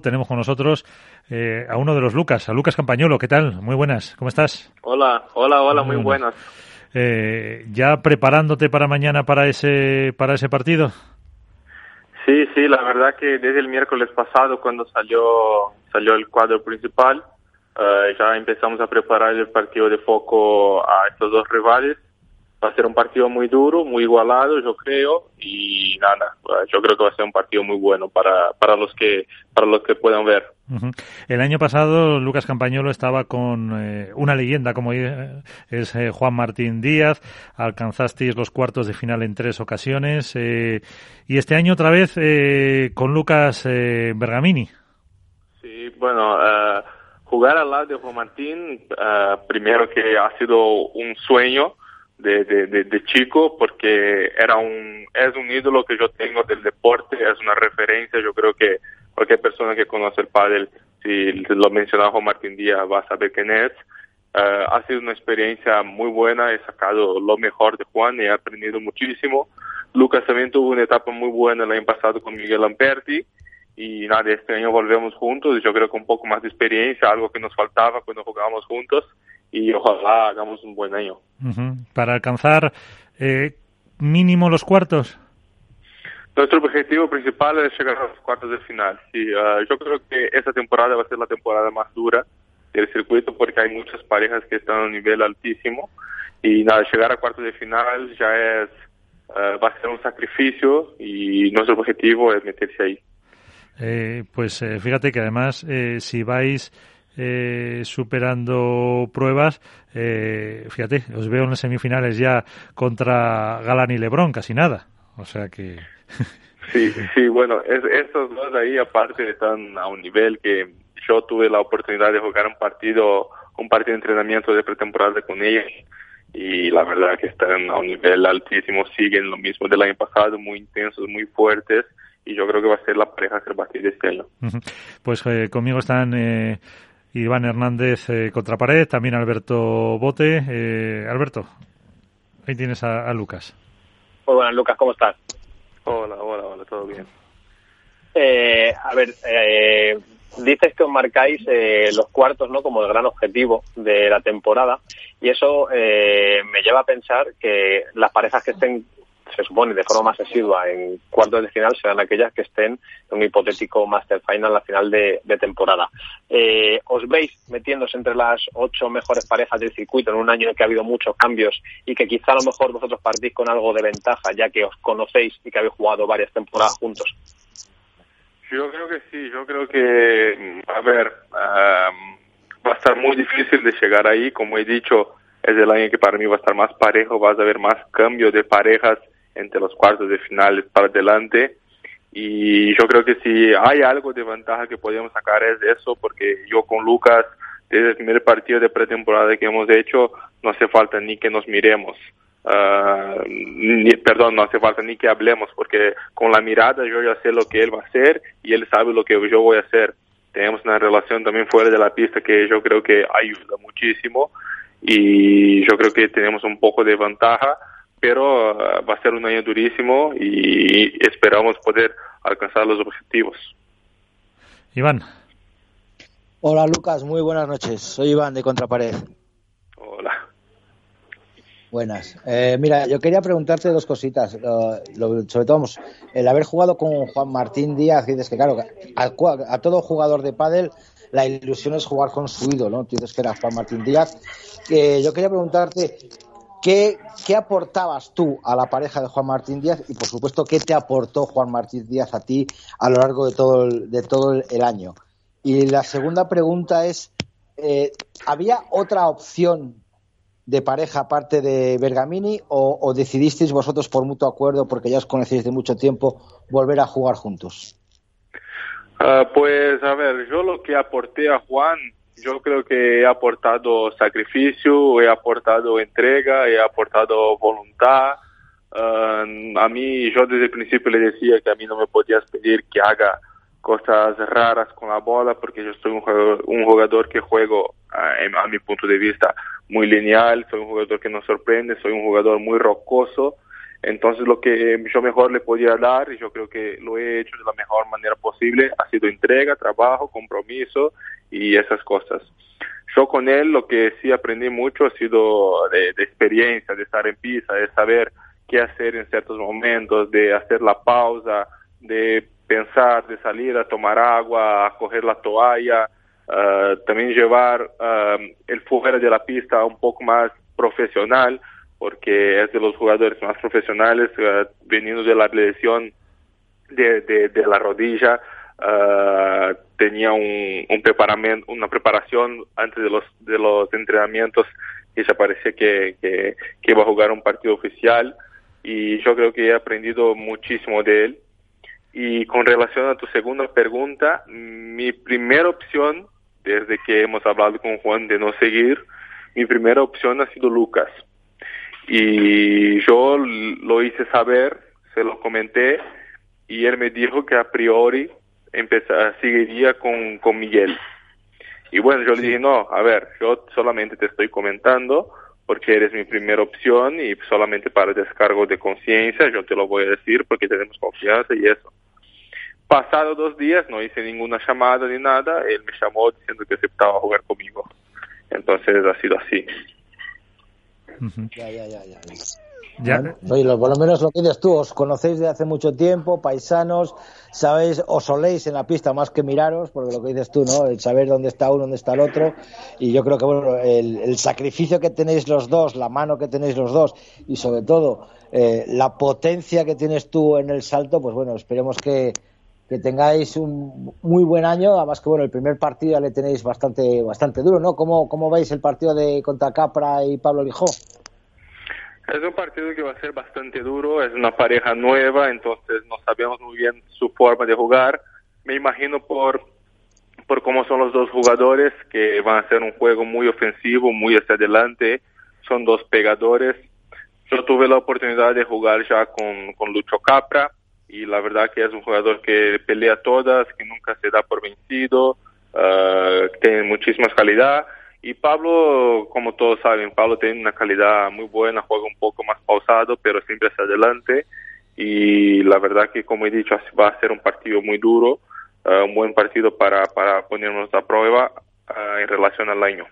Tenemos con nosotros eh, a uno de los Lucas, a Lucas Campañolo. ¿Qué tal? Muy buenas, ¿cómo estás? Hola, hola, hola, muy, buenas. Eh, ¿Ya preparándote para mañana para ese, para ese partido? Sí, sí, la verdad que desde el miércoles pasado, cuando salió, salió el cuadro principal, eh, ya empezamos a preparar el partido de foco a estos dos rivales va a ser un partido muy duro, muy igualado, yo creo, y nada, yo creo que va a ser un partido muy bueno para, para los que para los que puedan ver. El año pasado Lucas Campañolo estaba con eh, una leyenda como es eh, Juan Martín Díaz, alcanzasteis los cuartos de final en tres ocasiones eh, y este año otra vez con Lucas Bergamini. Sí, bueno, jugar al lado de Juan Martín, primero que ha sido un sueño, de, chico porque era un, es un ídolo que yo tengo del deporte, es una referencia, yo creo que cualquier persona que conoce el pádel, si lo menciona Juan Martín Díaz, va a saber quién es. Eh, ha sido una experiencia muy buena, he sacado lo mejor de Juan y he aprendido muchísimo. Lucas también tuvo una etapa muy buena el año pasado con Miguel Lamperti y nada, este año volvemos juntos, yo creo que un poco más de experiencia, algo que nos faltaba cuando jugábamos juntos y ojalá hagamos un buen año. Para alcanzar eh, mínimo los cuartos. Nuestro objetivo principal es llegar a los cuartos de final. Sí, ah, yo creo que esta temporada va a ser la temporada más dura del circuito porque hay muchas parejas que están a un nivel altísimo y nada, llegar a cuartos de final ya es ah, va a ser un sacrificio y nuestro objetivo es meterse ahí. Eh, pues eh, fíjate que además si vais eh, superando pruebas. Eh, fíjate, os veo en las semifinales ya contra Galán y Lebrón, casi nada. O sea que. sí, sí, bueno, estos dos ahí aparte están a un nivel que yo tuve la oportunidad de jugar un partido, un partido de entrenamiento de pretemporada con ellos y la verdad que están a un nivel altísimo, siguen lo mismo del año pasado, muy intensos, muy fuertes y yo creo que va a ser la pareja que va a de este año. Pues eh, conmigo están eh, Iván Hernández eh, contra pared, también Alberto Bote. Eh, Alberto, ahí tienes a, Lucas. Muy buenas, Lucas, ¿cómo estás? Hola, hola, hola, todo bien. Eh, a ver, eh, dices que os marcáis los cuartos no como el gran objetivo de la temporada y eso me lleva a pensar que las parejas que estén se supone de forma más asidua en cuartos de final serán aquellas que estén en un hipotético Master Final a final de, temporada. Eh, ¿Os veis metiéndose entre las ocho mejores parejas del circuito en un año en que ha habido muchos cambios y que quizá a lo mejor vosotros partís con algo de ventaja ya que os conocéis y que habéis jugado varias temporadas juntos? Yo creo que sí, yo creo que, a ver, va a estar muy difícil de llegar ahí, como he dicho, es el año que para mí va a estar más parejo, vas a ver más cambio de parejas entre los cuartos de finales para adelante. Y yo creo que si hay algo de ventaja que podemos sacar es eso, porque yo con Lucas, desde el primer partido de pretemporada que hemos hecho, no hace falta ni que nos miremos. Uh, ni, perdón, no hace falta ni que hablemos, porque con la mirada yo ya sé lo que él va a hacer y él sabe lo que yo voy a hacer. Tenemos una relación también fuera de la pista que yo creo que ayuda muchísimo y yo creo que tenemos un poco de ventaja pero uh, va a ser un año durísimo y esperamos poder alcanzar los objetivos. Iván. Hola Lucas, muy buenas noches. Soy Iván de Contrapared. Hola. Buenas. Eh, mira, yo quería preguntarte dos cositas. sobre todo, el haber jugado con Juan Martín Díaz, dices que claro, a, todo jugador de pádel la ilusión es jugar con su ídolo, ¿no? Tú dices que era Juan Martín Díaz. Eh, yo quería preguntarte, ¿Qué, aportabas tú a la pareja de Juan Martín Díaz y, por supuesto, qué te aportó Juan Martín Díaz a ti a lo largo de todo el, de todo el, año? Y la segunda pregunta es, eh, ¿había otra opción de pareja aparte de Bergamini o, decidisteis vosotros por mutuo acuerdo, porque ya os conocéis de mucho tiempo, volver a jugar juntos? Ah, pues a ver, yo lo que aporté a Juan yo creo que he aportado sacrificio, he aportado entrega, he aportado voluntad. Um, a mí, yo desde el principio le decía que a mí no me podías pedir que haga cosas raras con la bola porque yo soy un jugador, un jugador que juego, uh, a mi punto de vista, muy lineal, soy un jugador que nos sorprende, soy un jugador muy rocoso Entonces lo que yo mejor le podía dar, y yo creo que lo he hecho de la mejor manera posible, ha sido entrega, trabajo, compromiso y esas cosas. Yo con él lo que sí aprendí mucho ha sido de, de experiencia, de estar en pista, de saber qué hacer en ciertos momentos, de hacer la pausa, de pensar, de salir a tomar agua, a coger la toalla, uh, también llevar uh, el fuera de la pista un poco más profesional, porque es de los jugadores más profesionales, uh, veniendo de la lesión de, la rodilla, tenía un, un preparamiento, una preparación antes de los, de los entrenamientos y se parecía que, que, que iba a jugar un partido oficial y yo creo que he aprendido muchísimo de él. Y con relación a tu segunda pregunta, mi primera opción, desde que hemos hablado con Juan de no seguir, mi primera opción ha sido Lucas. Y yo lo hice saber, se lo comenté, y él me dijo que a priori empezar, seguiría con, con Miguel. Y bueno, yo le dije, no, a ver, yo solamente te estoy comentando porque eres mi primera opción y solamente para descargo de conciencia yo te lo voy a decir porque tenemos confianza y eso. Pasado dos días no hice ninguna llamada ni nada, él me llamó diciendo que aceptaba jugar conmigo. Entonces ha sido así. Ya, ya, ya, ya. Ya. Oye, por lo menos lo que dices tú, os conocéis de hace mucho tiempo, paisanos, sabéis, os soléis en la pista más que miraros, porque lo que dices tú, ¿no? El saber dónde está uno, dónde está el otro, y yo creo que, bueno, el, el sacrificio que tenéis los dos, la mano que tenéis los dos, y sobre todo eh, la potencia que tienes tú en el salto, pues bueno, esperemos que, que tengáis un muy buen año, además que bueno, el primer partido ya le tenéis bastante, bastante duro, ¿no? ¿Cómo, cómo veis el partido de contra Capra y Pablo Lijó? Es un partido que va a ser bastante duro, es una pareja nueva, entonces no sabemos muy bien su forma de jugar. Me imagino por, por cómo son los dos jugadores, que van a hacer un juego muy ofensivo, muy hacia adelante, son dos pegadores. Yo tuve la oportunidad de jugar ya con, con Lucho Capra y la verdad que es un jugador que pelea todas, que nunca se da por vencido, uh, tiene muchísima calidad y Pablo, como todos saben, Pablo tiene una calidad muy buena, juega un poco más pausado, pero siempre hacia adelante. Y la verdad que, como he dicho, va a ser un partido muy duro, uh, un buen partido para, para ponernos a prueba uh, en relación al año.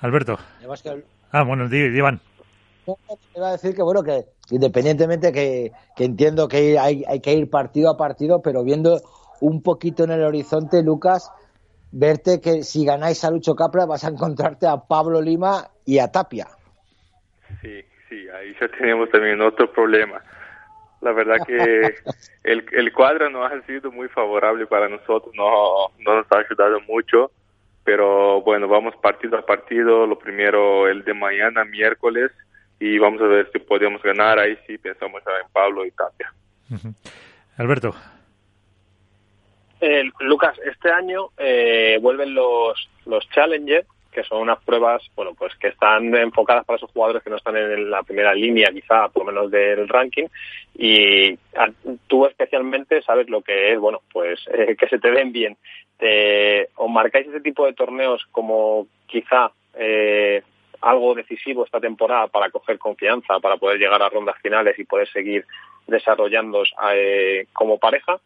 Alberto. Ah, bueno, Iván. Iba a decir que, bueno, que independientemente que, que entiendo que hay, hay que ir partido a partido, pero viendo un poquito en el horizonte, Lucas, verte que si ganáis a Lucho Capra vas a encontrarte a Pablo Lima y a Tapia. Sí, sí, ahí ya tenemos también otro problema. La verdad que el, el cuadro no ha sido muy favorable para nosotros, no, no nos ha ayudado mucho, pero bueno, vamos partido a partido, lo primero el de mañana, miércoles, y vamos a ver si podemos ganar, ahí sí pensamos en Pablo y Tapia. Uh -huh. Alberto. Eh, Lucas, este año eh, vuelven los, los Challenger, que son unas pruebas, bueno, pues que están enfocadas para esos jugadores que no están en la primera línea, quizá, por lo menos del ranking, y a, tú especialmente sabes lo que es, bueno, pues eh, que se te ven bien. Te, ¿Os marcáis ese tipo de torneos como quizá eh, algo decisivo esta temporada para coger confianza, para poder llegar a rondas finales y poder seguir desarrollándoos eh, como pareja?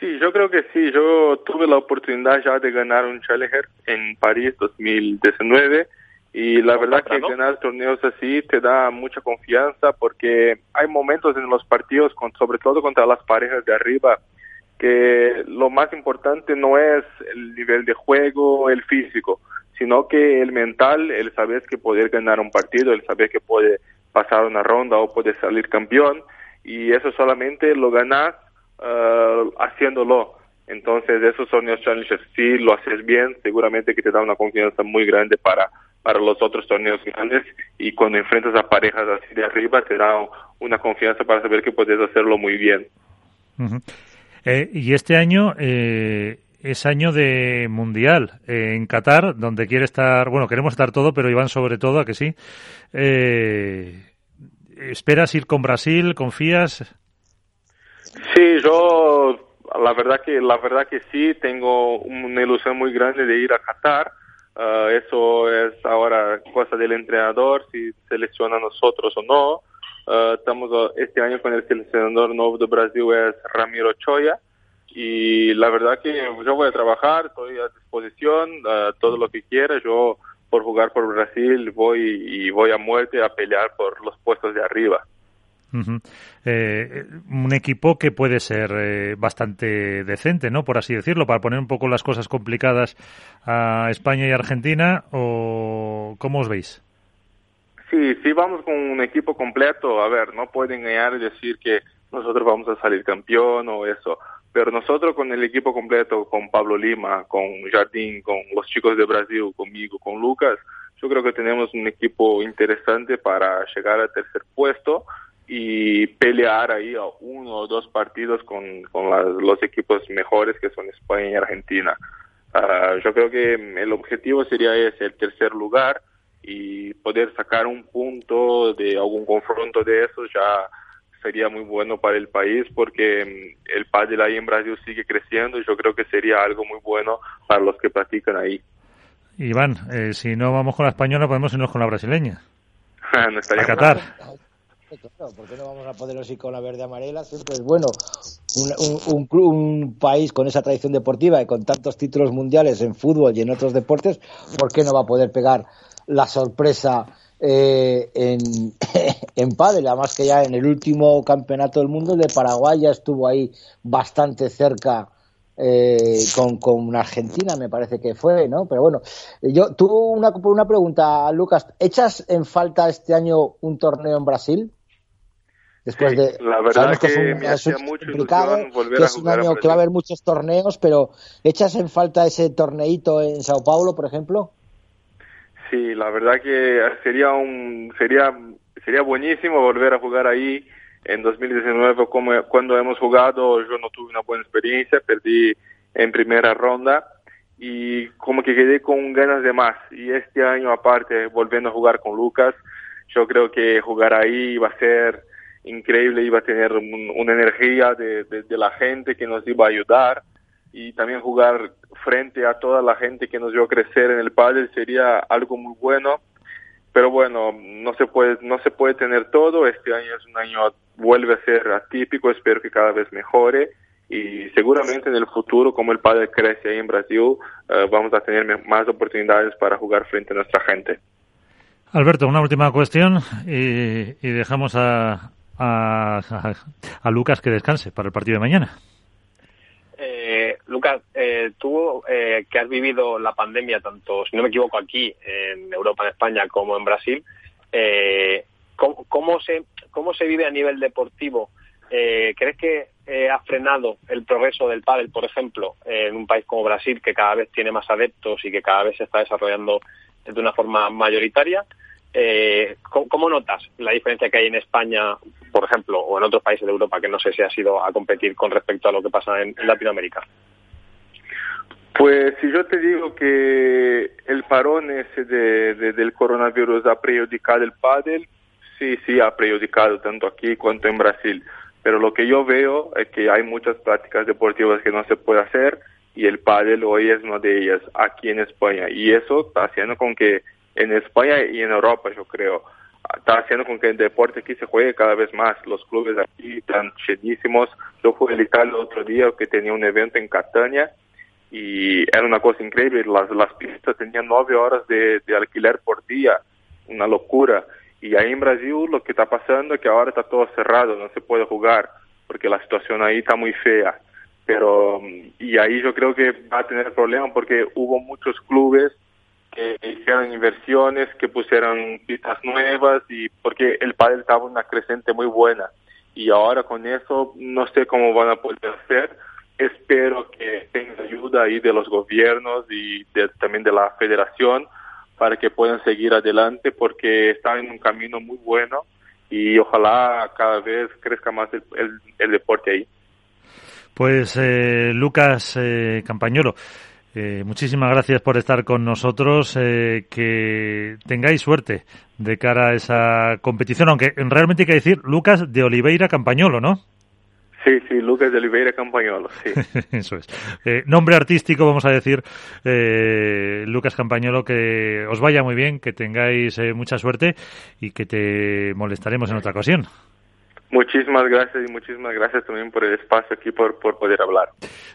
Sí, yo creo que sí. Yo tuve la oportunidad ya de ganar un Challenger en París 2019 y la verdad que ganar torneos así te da mucha confianza porque hay momentos en los partidos, con, sobre todo contra las parejas de arriba, que lo más importante no es el nivel de juego, el físico, sino que el mental, el saber que poder ganar un partido, el saber que puede pasar una ronda o puede salir campeón y eso solamente lo ganas uh, haciéndolo. Entonces, esos son los challenges. Si lo haces bien, seguramente que te da una confianza muy grande para, para los otros torneos grandes y cuando enfrentas a parejas así de arriba, te da una confianza para saber que puedes hacerlo muy bien. Eh, y este año eh, es año de mundial eh, en Qatar, donde quiere estar, bueno, queremos estar todo, pero Iván sobre todo, a que sí. Eh, ¿Esperas ir con Brasil? ¿Confías? Sí, yo la verdad que la verdad que sí tengo una ilusión muy grande de ir a Qatar eso es ahora cosa del entrenador, si selecciona a nosotros o no. estamos este año con el seleccionador nuevo de Brasil es Ramiro Choya y la verdad que yo voy a trabajar, estoy a disposición, todo lo que quiera, yo por jugar por Brasil voy y voy a muerte a pelear por los puestos de arriba. Eh, un equipo que puede ser eh, bastante decente, ¿no? Por así decirlo, para poner un poco las cosas complicadas a España y Argentina, ¿o cómo os veis? Sí, sí, vamos con un equipo completo. A ver, no pueden engañar y decir que nosotros vamos a salir campeón o eso. Pero nosotros con el equipo completo, con Pablo Lima, con Jardín, con los chicos de Brasil, conmigo, con Lucas, yo creo que tenemos un equipo interesante para llegar al tercer puesto y pelear ahí a uno o dos partidos con, con los equipos mejores que son España y Argentina. Uh, yo creo que el objetivo sería ese, el tercer lugar y poder sacar un punto de algún confronto de esos ya sería muy bueno para el país porque mm, el pádel ahí en Brasil sigue creciendo y yo creo que sería algo muy bueno para los que practican ahí. Iván, eh, si no vamos con la española podemos irnos con la brasileña. no a Qatar. Claro, ¿por qué no vamos a poder ir con la verde amarela? Siempre es bueno. Un, un, un, país con esa tradición deportiva y con tantos títulos mundiales en fútbol y en otros deportes, ¿por qué no va a poder pegar la sorpresa eh, en, en pádel? Además que ya en el último campeonato del mundo de Paraguay ya estuvo ahí bastante cerca eh, con, con Argentina, me parece que fue, ¿no? Pero bueno, yo tuve una, una pregunta, Lucas. ¿Echas en falta este año un torneo en Brasil? Después de, la verdad que, es me hacía mucho ilusión volver que es un año que va a haber muchos torneos, pero ¿echas en falta ese torneito en Sao Paulo, por ejemplo? Sí, la verdad que sería un sería sería buenísimo volver a jugar ahí en 2019 como cuando hemos jugado. Yo no tuve una buena experiencia, perdí en primera ronda y como que quedé con ganas de más. Y este año aparte volviendo a jugar con Lucas, yo creo que jugar ahí va a ser increíble, iba a tener una energía de, la gente que nos iba a ayudar y también jugar frente a toda la gente que nos vio crecer en el pádel sería algo muy bueno. Pero bueno, no se puede no se puede tener todo. Este año es un año vuelve a ser atípico, espero que cada vez mejore y seguramente en el futuro, como el pádel crece ahí en Brasil, eh, vamos a tener más oportunidades para jugar frente a nuestra gente. Alberto, una última cuestión y, y dejamos a, a, a, Lucas que descanse para el partido de mañana. Eh, Lucas, eh, tú eh, que has vivido la pandemia tanto, si no me equivoco, aquí en Europa, en España, como en Brasil, eh, ¿cómo, ¿cómo, se, ¿cómo se vive a nivel deportivo? Eh, ¿Crees que eh, ha frenado el progreso del pádel, por ejemplo, en un país como Brasil, que cada vez tiene más adeptos y que cada vez se está desarrollando de una forma mayoritaria? Eh, ¿cómo, notas la diferencia que hay en España, por ejemplo, o en otros países de Europa que no sé si ha sido a competir con respecto a lo que pasa en, Latinoamérica? Pues si yo te digo que el parón ese de, del coronavirus ha prejudicado el pádel, sí, sí ha prejudicado tanto aquí cuanto en Brasil. Pero lo que yo veo es que hay muchas prácticas deportivas que no se puede hacer y el pádel hoy es una de ellas aquí en España. Y eso está haciendo con que en España y en Europa, yo creo. Está haciendo con que el deporte aquí se juegue cada vez más. Los clubes aquí están llenísimos. Yo fui a Italia el otro día que tenía un evento en Catania y era una cosa increíble. Las, las pistas tenían nueve horas de, de alquiler por día. Una locura. Y ahí en Brasil lo que está pasando es que ahora está todo cerrado, no se puede jugar porque la situación ahí está muy fea. Pero, y ahí yo creo que va a tener problemas porque hubo muchos clubes que hicieran inversiones, que pusieran pistas nuevas y porque el padre estaba una creciente muy buena. Y ahora con eso no sé cómo van a poder hacer. Espero que tengan ayuda ahí de los gobiernos y también de la federación para que puedan seguir adelante porque están en un camino muy bueno y ojalá cada vez crezca más el, el, deporte ahí. Pues eh, Lucas eh, Campañolo, eh, muchísimas gracias por estar con nosotros. Eh, que tengáis suerte de cara a esa competición, aunque realmente hay que decir Lucas de Oliveira Campañolo, ¿no? Sí, sí, Lucas de Oliveira Campañolo, sí. Eso es. Eh, nombre artístico, vamos a decir, eh, Lucas Campañolo, que os vaya muy bien, que tengáis eh, mucha suerte y que te molestaremos en otra ocasión. Muchísimas gracias y muchísimas gracias también por el espacio aquí, por, por poder hablar.